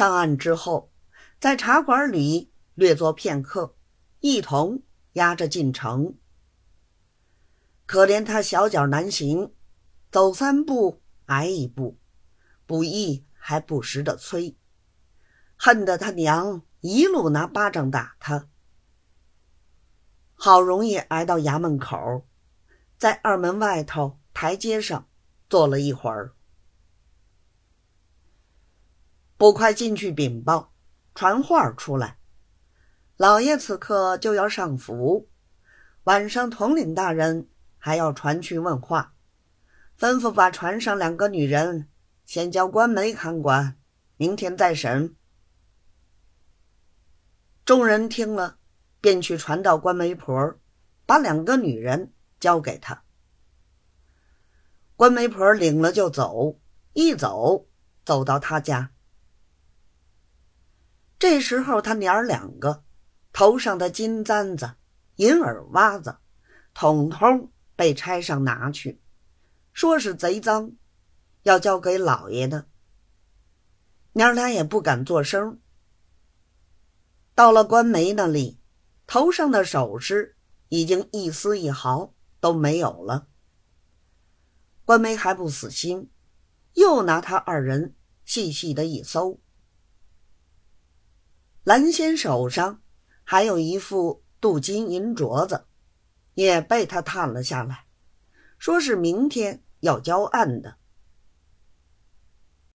上岸之后，在茶馆里略坐片刻，一同押着进城。可怜他小脚难行，走三步挨一步，不易还不时的催，恨得他娘一路拿巴掌打他。好容易挨到衙门口，在二门外头台阶上坐了一会儿。捕快进去禀报，传话出来，老爷此刻就要上府，晚上统领大人。还要传去问话，吩咐把船上两个女人先交官媒看管，明天再审。众人听了，便去传到官媒婆，把两个女人交给他。官媒婆领了就走，一走走到他家。这时候他娘儿两个头上的金簪子、银耳袜子，统统。被拆上拿去，说是贼赃，要交给老爷的。娘俩也不敢作声。到了官媒那里，头上的首饰已经一丝一毫都没有了。官媒还不死心，又拿他二人细细的一搜，蓝仙手上还有一副镀金银镯子。也被他探了下来，说是明天要交案的。